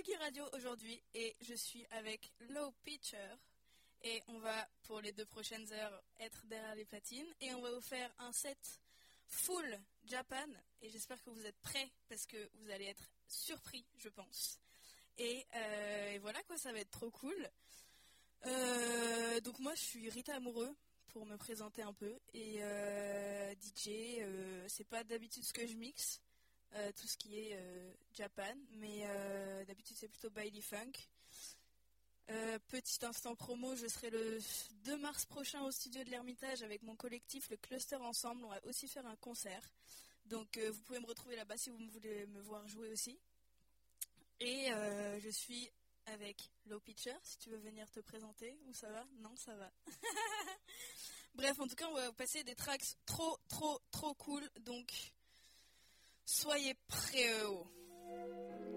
Tsugi Radio aujourd'hui et je suis avec Low Pitcher. Et on va, pour les deux prochaines heures, être derrière les platines. Et on va vous faire un set full Japan. Et j'espère que vous êtes prêts parce que vous allez être surpris, je pense. Et, euh, voilà quoi, ça va être trop cool. Euh, donc moi, je suis Rita Amoureux pour me présenter un peu. Et euh, DJ, c'est pas d'habitude ce que je mixe. Tout ce qui est Japan, mais d'habitude c'est plutôt Bailey Funk. Euh, petit instant promo, je serai le 2 mars prochain au studio de l'Ermitage avec mon collectif, le Cluster Ensemble. On va aussi faire un concert. Donc euh, vous pouvez me retrouver là-bas si vous voulez me voir jouer aussi. Et euh, je suis avec Low Pitcher, si tu veux venir te présenter. Ou ça va? Non, ça va. Bref, en tout cas, on va passer des tracks trop, trop, trop cool. Donc, soyez prêts.「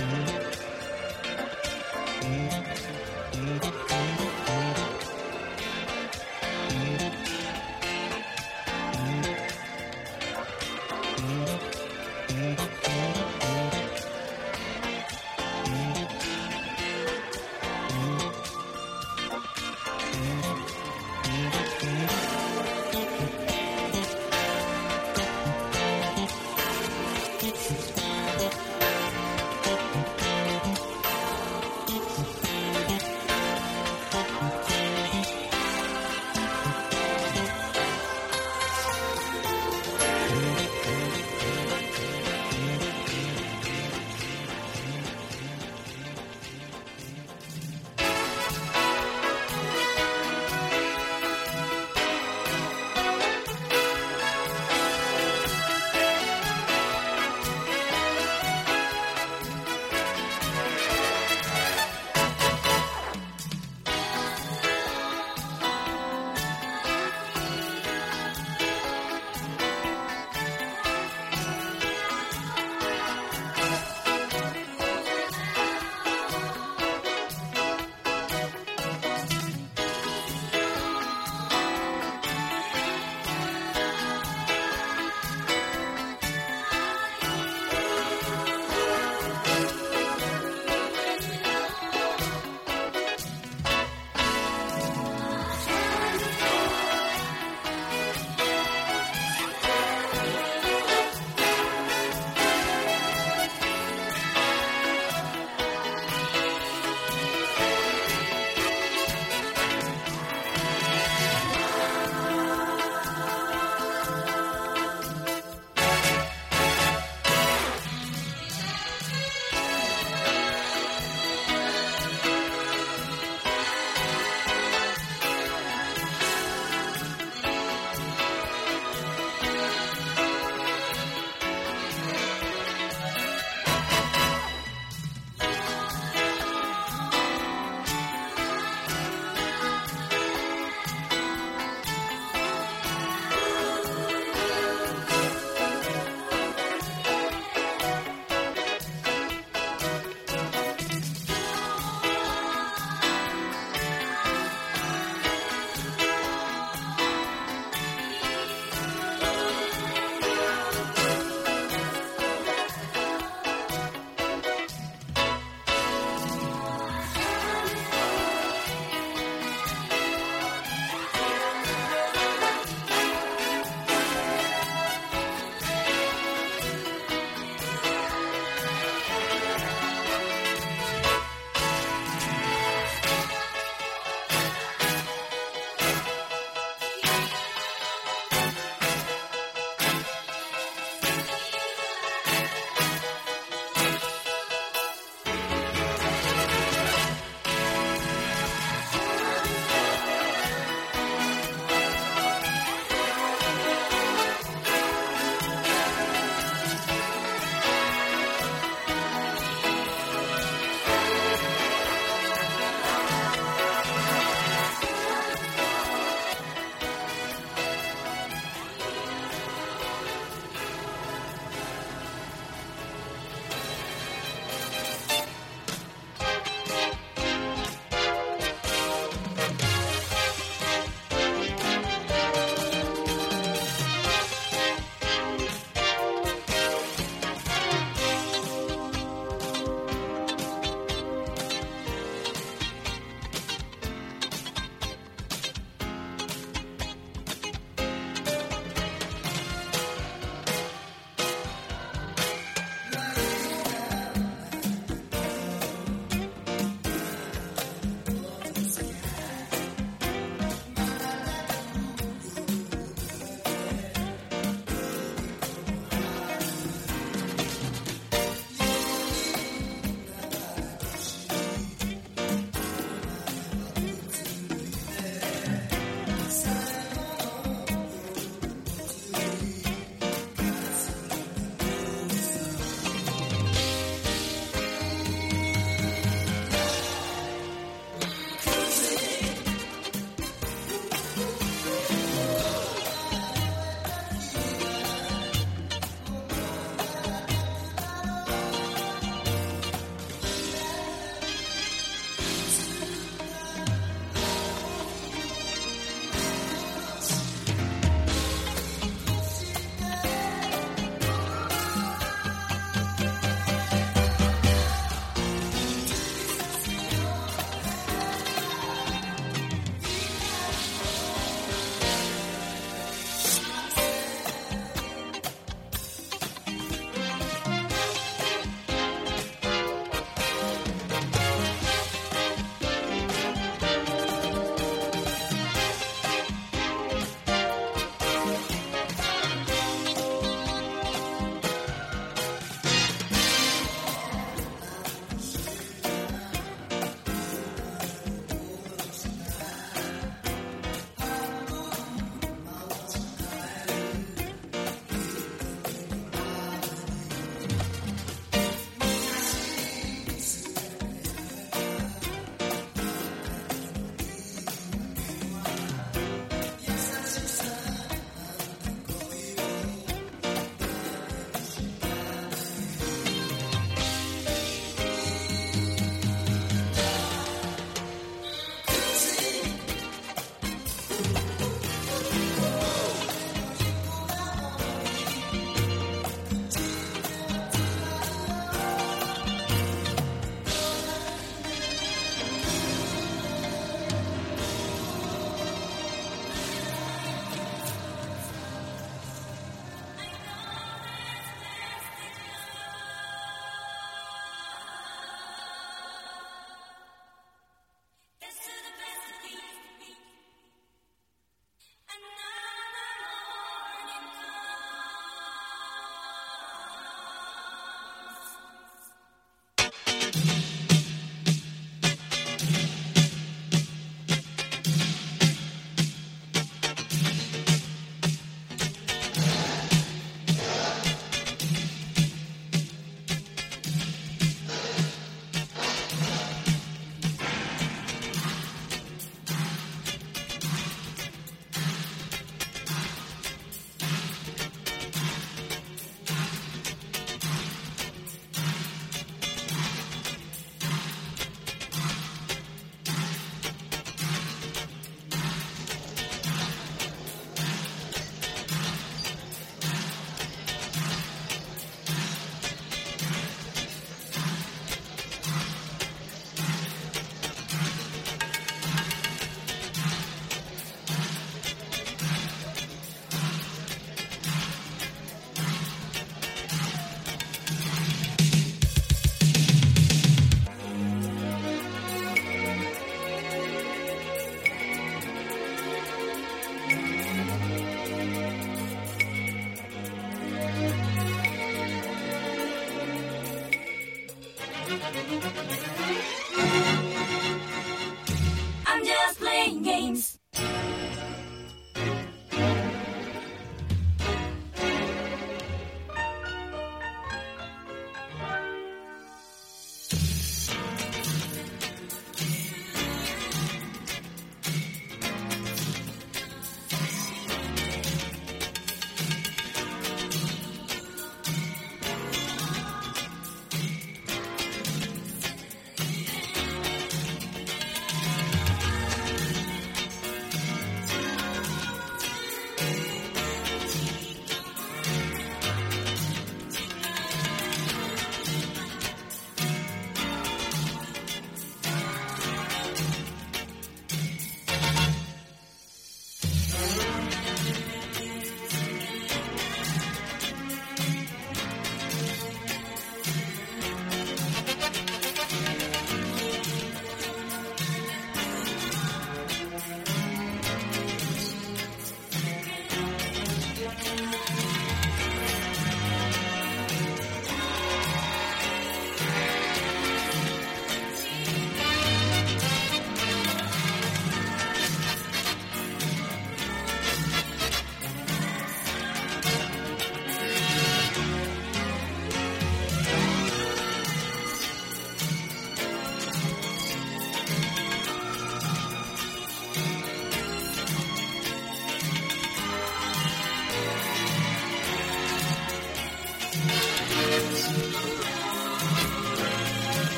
Bye.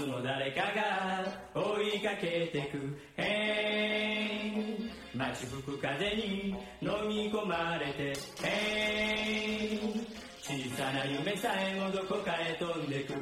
つの誰かが追いかけてく。へい街吹く風に飲み込まれて。へい小さな夢さえもどこかへ飛んでく。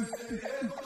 Yeah.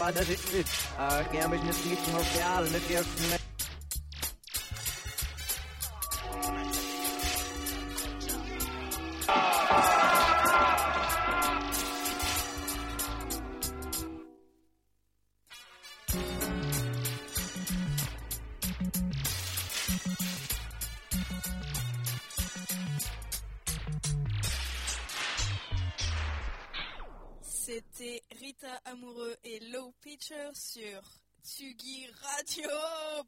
but as it ah, Our gambish misleads from our fial, and if you're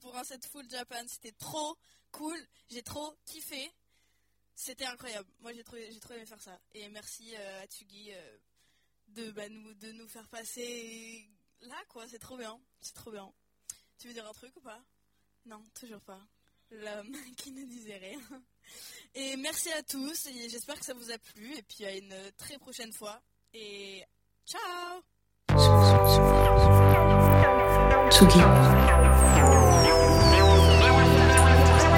Pour un set full Japan. C'était trop cool. J'ai trop kiffé. C'était incroyable. Moi, j'ai trop, j'ai trop aimé faire ça. Et merci euh, à Tsugi euh, de, bah, nous, de nous faire passer là, quoi. C'est trop bien. C'est trop bien. Tu veux dire un truc ou pas? Non, toujours pas. L'homme qui ne disait rien. Et merci à tous. Et j'espère que ça vous a plu. Et puis à une très prochaine fois. Et ciao.